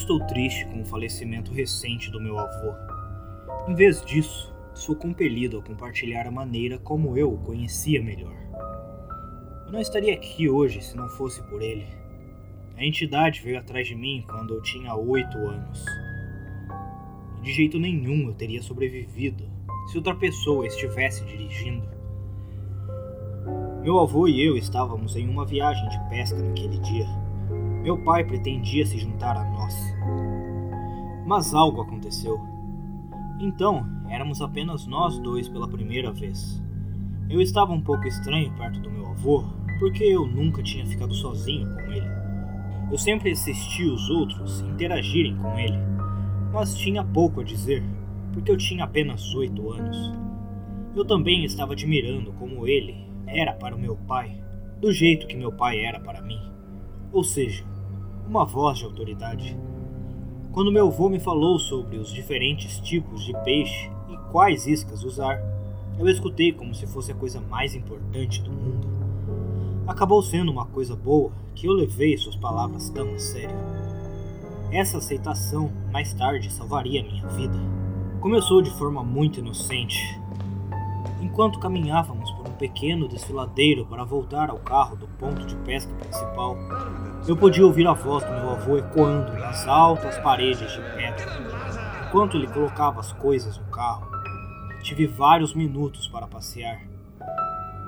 Estou triste com o falecimento recente do meu avô. Em vez disso, sou compelido a compartilhar a maneira como eu o conhecia melhor. Eu não estaria aqui hoje se não fosse por ele. A entidade veio atrás de mim quando eu tinha oito anos. De jeito nenhum eu teria sobrevivido se outra pessoa estivesse dirigindo. Meu avô e eu estávamos em uma viagem de pesca naquele dia. Meu pai pretendia se juntar a nós. Mas algo aconteceu. Então, éramos apenas nós dois pela primeira vez. Eu estava um pouco estranho perto do meu avô, porque eu nunca tinha ficado sozinho com ele. Eu sempre assisti os outros interagirem com ele, mas tinha pouco a dizer, porque eu tinha apenas oito anos. Eu também estava admirando como ele era para o meu pai, do jeito que meu pai era para mim. Ou seja, uma voz de autoridade. Quando meu avô me falou sobre os diferentes tipos de peixe e quais iscas usar, eu escutei como se fosse a coisa mais importante do mundo. Acabou sendo uma coisa boa que eu levei suas palavras tão a sério. Essa aceitação mais tarde salvaria minha vida. Começou de forma muito inocente. Enquanto caminhávamos pequeno desfiladeiro para voltar ao carro do ponto de pesca principal, eu podia ouvir a voz do meu avô ecoando nas altas paredes de pedra, enquanto ele colocava as coisas no carro. Tive vários minutos para passear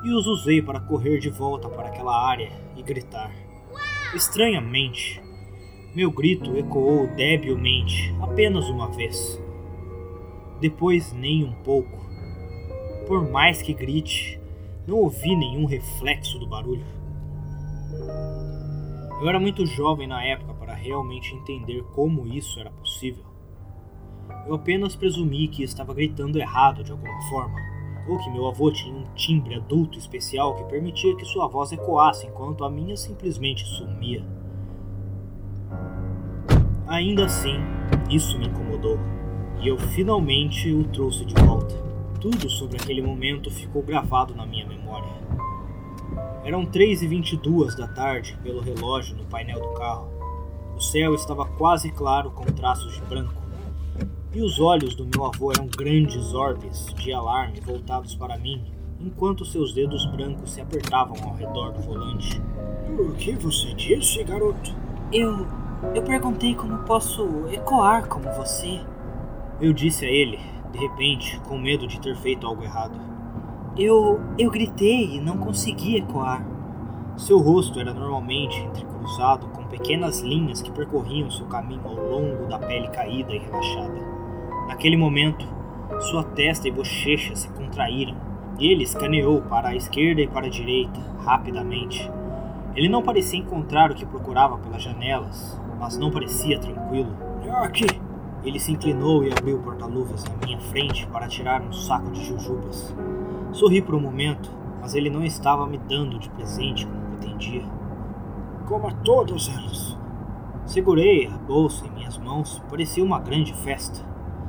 e os usei para correr de volta para aquela área e gritar. Estranhamente, meu grito ecoou debilmente apenas uma vez. Depois, nem um pouco. Por mais que grite, não ouvi nenhum reflexo do barulho. Eu era muito jovem na época para realmente entender como isso era possível. Eu apenas presumi que estava gritando errado de alguma forma, ou que meu avô tinha um timbre adulto especial que permitia que sua voz ecoasse enquanto a minha simplesmente sumia. Ainda assim, isso me incomodou, e eu finalmente o trouxe de volta. Tudo sobre aquele momento ficou gravado na minha memória. Eram 3h22 da tarde pelo relógio no painel do carro. O céu estava quase claro com traços de branco. E os olhos do meu avô eram grandes orbes de alarme voltados para mim, enquanto seus dedos brancos se apertavam ao redor do volante. O que você disse, garoto? Eu. Eu perguntei como posso ecoar como você. Eu disse a ele, de repente, com medo de ter feito algo errado. Eu. eu gritei e não consegui ecoar. Seu rosto era normalmente entrecruzado com pequenas linhas que percorriam seu caminho ao longo da pele caída e relaxada. Naquele momento, sua testa e bochecha se contraíram ele escaneou para a esquerda e para a direita, rapidamente. Ele não parecia encontrar o que procurava pelas janelas, mas não parecia tranquilo. Aqui! Ele se inclinou e abriu o porta-luvas na minha frente para tirar um saco de jujubas. Sorri por um momento, mas ele não estava me dando de presente como pretendia. Coma todas elas. Segurei a bolsa em minhas mãos, parecia uma grande festa.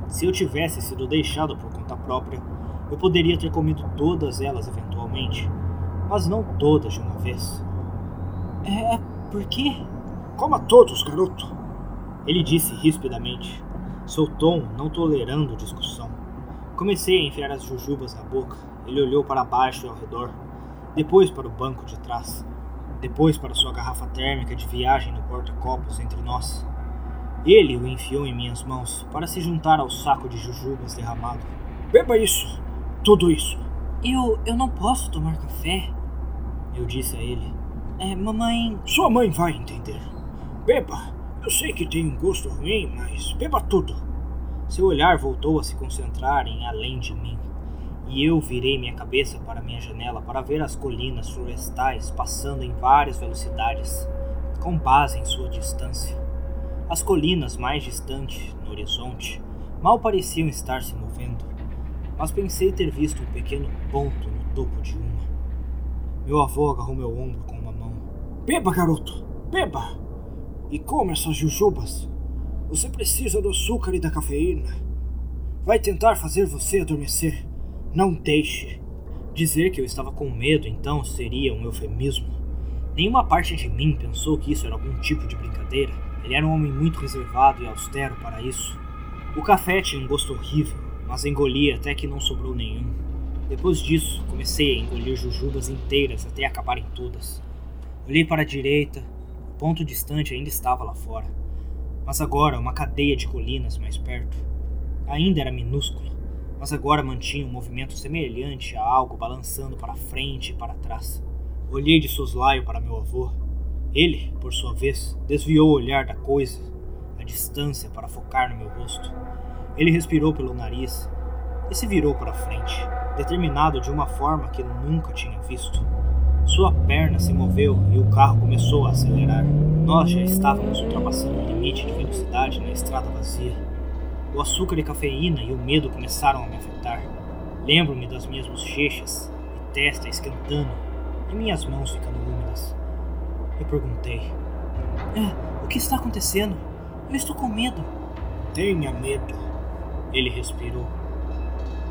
Se eu tivesse sido deixado por conta própria, eu poderia ter comido todas elas eventualmente, mas não todas de uma vez. É. por quê? Coma todos, garoto. Ele disse rispidamente, seu tom não tolerando discussão. Comecei a enfiar as jujubas na boca ele olhou para baixo e ao redor, depois para o banco de trás, depois para sua garrafa térmica de viagem no porta-copos entre nós. Ele o enfiou em minhas mãos para se juntar ao saco de jujubas derramado. Beba isso! Tudo isso! Eu. eu não posso tomar café. Eu disse a ele. É, mamãe. Sua mãe vai entender. Beba! Eu sei que tem um gosto ruim, mas beba tudo. Seu olhar voltou a se concentrar em além de mim e eu virei minha cabeça para minha janela para ver as colinas florestais passando em várias velocidades, com base em sua distância. As colinas mais distantes, no horizonte, mal pareciam estar se movendo, mas pensei ter visto um pequeno ponto no topo de uma. Meu avô agarrou meu ombro com uma mão. Beba, garoto, beba! E coma essas jujubas. Você precisa do açúcar e da cafeína. Vai tentar fazer você adormecer. Não deixe. Dizer que eu estava com medo então seria um eufemismo. Nenhuma parte de mim pensou que isso era algum tipo de brincadeira. Ele era um homem muito reservado e austero para isso. O café tinha um gosto horrível, mas engoli até que não sobrou nenhum. Depois disso, comecei a engolir jujubas inteiras até acabarem todas. Olhei para a direita, ponto distante ainda estava lá fora, mas agora uma cadeia de colinas mais perto. Ainda era minúscula, mas agora mantinha um movimento semelhante a algo balançando para frente e para trás. Olhei de soslaio para meu avô. Ele, por sua vez, desviou o olhar da coisa, a distância, para focar no meu rosto. Ele respirou pelo nariz e se virou para frente, determinado de uma forma que nunca tinha visto. Sua perna se moveu e o carro começou a acelerar. Nós já estávamos ultrapassando o limite de velocidade na estrada vazia. O açúcar e cafeína e o medo começaram a me afetar. Lembro-me das minhas bochechas e testa esquentando e minhas mãos ficando úmidas. Eu perguntei: é, O que está acontecendo? Eu estou com medo. Tenha medo. Ele respirou.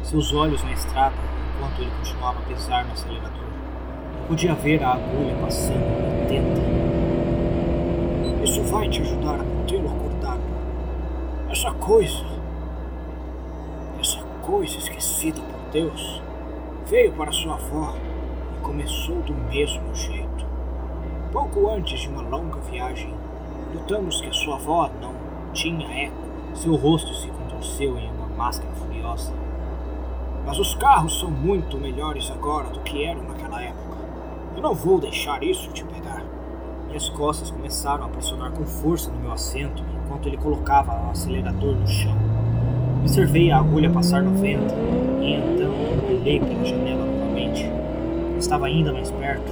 Seus olhos na estrada enquanto ele continuava a pisar no acelerador. Podia ver a agulha passando tenta. Isso vai te ajudar a mantê-lo acordado. Essa coisa essa coisa esquecida por Deus veio para sua avó e começou do mesmo jeito. Pouco antes de uma longa viagem, notamos que sua avó não tinha eco. Seu rosto se contorceu em uma máscara furiosa. Mas os carros são muito melhores agora do que eram naquela época. Eu não vou deixar isso te pegar. Minhas costas começaram a pressionar com força no meu assento enquanto ele colocava o acelerador no chão. Observei a agulha passar no vento e então olhei pela janela novamente. Estava ainda mais perto,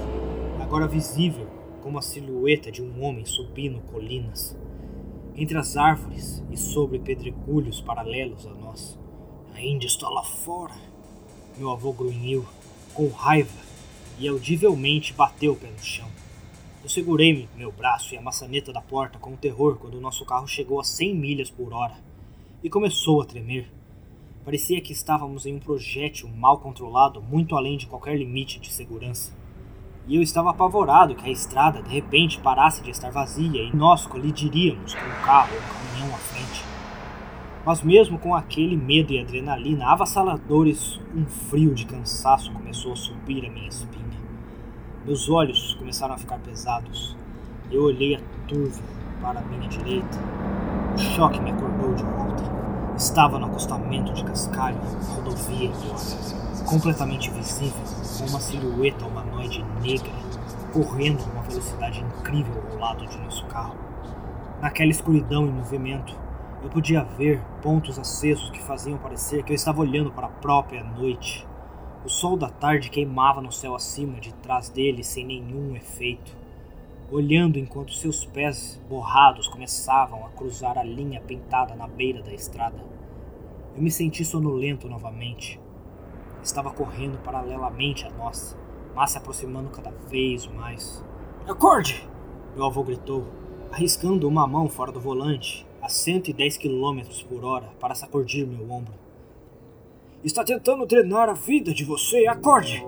agora visível como a silhueta de um homem subindo colinas, entre as árvores e sobre pedregulhos paralelos a nós. Ainda está lá fora. Meu avô grunhiu, com raiva, e audivelmente bateu o pé no chão. Eu segurei meu braço e a maçaneta da porta com terror quando o nosso carro chegou a 100 milhas por hora e começou a tremer. Parecia que estávamos em um projétil mal controlado muito além de qualquer limite de segurança. E eu estava apavorado que a estrada de repente parasse de estar vazia e nós colidiríamos com um carro ou um caminhão à frente. Mas mesmo com aquele medo e adrenalina avassaladores, um frio de cansaço começou a subir a minha espinha. Meus olhos começaram a ficar pesados. Eu olhei a turva para a minha direita. O choque me acordou de volta. Estava no acostamento de cascalho, rodovia embora, completamente visível, com uma silhueta humanoide negra correndo com uma velocidade incrível ao lado de nosso carro. Naquela escuridão e movimento, eu podia ver pontos acesos que faziam parecer que eu estava olhando para a própria noite. O sol da tarde queimava no céu acima de trás dele sem nenhum efeito olhando enquanto seus pés borrados começavam a cruzar a linha pintada na beira da estrada. Eu me senti sonolento novamente. Estava correndo paralelamente a nós, mas se aproximando cada vez mais. Acorde! Meu avô gritou, arriscando uma mão fora do volante a 110 km por hora para sacudir meu ombro. Está tentando drenar a vida de você, acorde!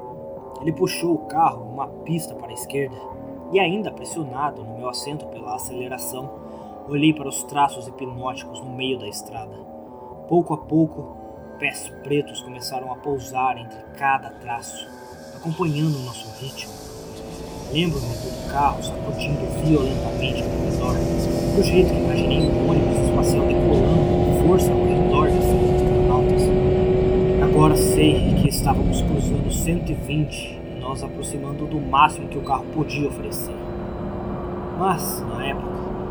Ele puxou o carro uma pista para a esquerda e ainda pressionado no meu assento pela aceleração, olhei para os traços hipnóticos no meio da estrada. Pouco a pouco, pés pretos começaram a pousar entre cada traço, acompanhando o nosso ritmo. Lembro-me do carro sacudindo violentamente ao redor, do jeito que imaginei um ônibus espacial decolando com força ao redor desses astronautas. Agora sei que estávamos cruzando 120 nos aproximando do máximo que o carro podia oferecer. Mas, na época,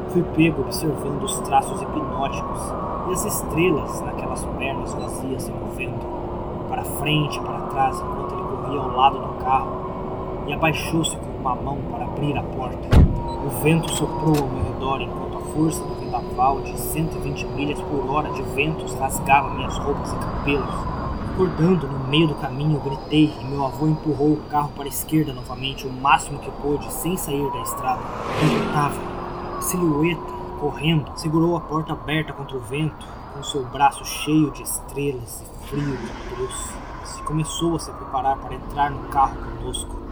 fui pego observando os traços hipnóticos e as estrelas naquelas pernas vazias se movendo, para frente e para trás enquanto ele corria ao lado do carro e abaixou-se com uma mão para abrir a porta. O vento soprou ao meu redor enquanto a força do vendaval de 120 milhas por hora de ventos rasgava minhas roupas e cabelos Acordando no meio do caminho, gritei e meu avô empurrou o carro para a esquerda novamente o máximo que pôde, sem sair da estrada. Eu silhueta, correndo, segurou a porta aberta contra o vento, com seu braço cheio de estrelas e frio de cruz. Se começou a se preparar para entrar no carro conosco.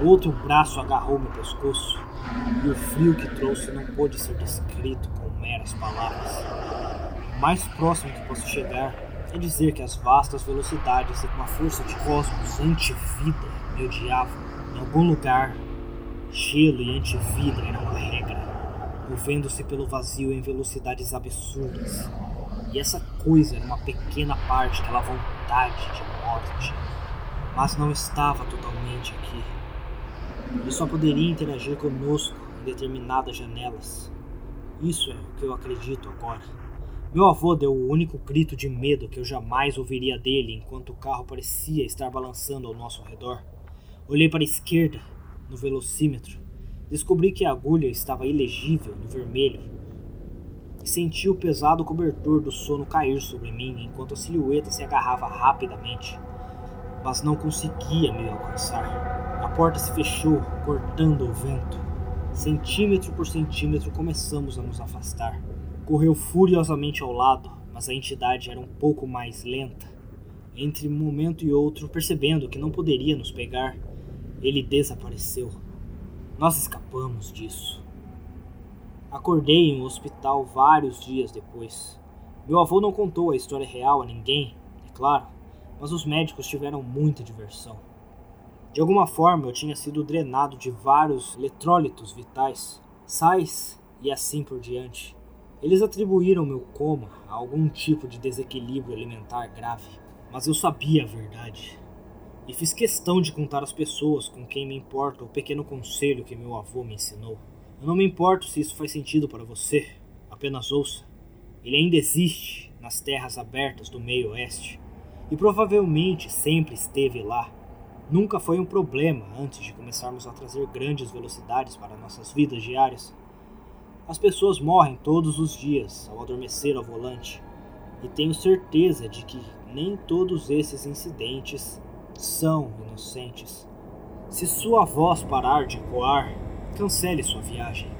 Outro braço agarrou meu pescoço, e o frio que trouxe não pôde ser descrito com meras palavras. O mais próximo que posso chegar é dizer que as vastas velocidades e uma força de cosmos antivida me odiavam. Em algum lugar, gelo e antivida eram a regra, movendo-se pelo vazio em velocidades absurdas. E essa coisa era uma pequena parte daquela vontade de morte, mas não estava totalmente aqui. Ele só poderia interagir conosco em determinadas janelas. Isso é o que eu acredito agora. Meu avô deu o único grito de medo que eu jamais ouviria dele enquanto o carro parecia estar balançando ao nosso redor. Olhei para a esquerda, no velocímetro. Descobri que a agulha estava ilegível no vermelho. Senti o pesado cobertor do sono cair sobre mim enquanto a silhueta se agarrava rapidamente. Mas não conseguia me alcançar. A porta se fechou, cortando o vento. Centímetro por centímetro começamos a nos afastar. Correu furiosamente ao lado, mas a entidade era um pouco mais lenta. Entre um momento e outro, percebendo que não poderia nos pegar, ele desapareceu. Nós escapamos disso. Acordei em um hospital vários dias depois. Meu avô não contou a história real a ninguém, é claro, mas os médicos tiveram muita diversão. De alguma forma eu tinha sido drenado de vários eletrólitos vitais, sais e assim por diante. Eles atribuíram meu coma a algum tipo de desequilíbrio alimentar grave, mas eu sabia a verdade. E fiz questão de contar às pessoas com quem me importa o pequeno conselho que meu avô me ensinou. Eu não me importo se isso faz sentido para você, apenas ouça. Ele ainda existe nas terras abertas do meio oeste e provavelmente sempre esteve lá nunca foi um problema antes de começarmos a trazer grandes velocidades para nossas vidas diárias. As pessoas morrem todos os dias ao adormecer ao volante, e tenho certeza de que nem todos esses incidentes são inocentes. Se sua voz parar de ecoar, cancele sua viagem.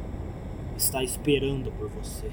Está esperando por você.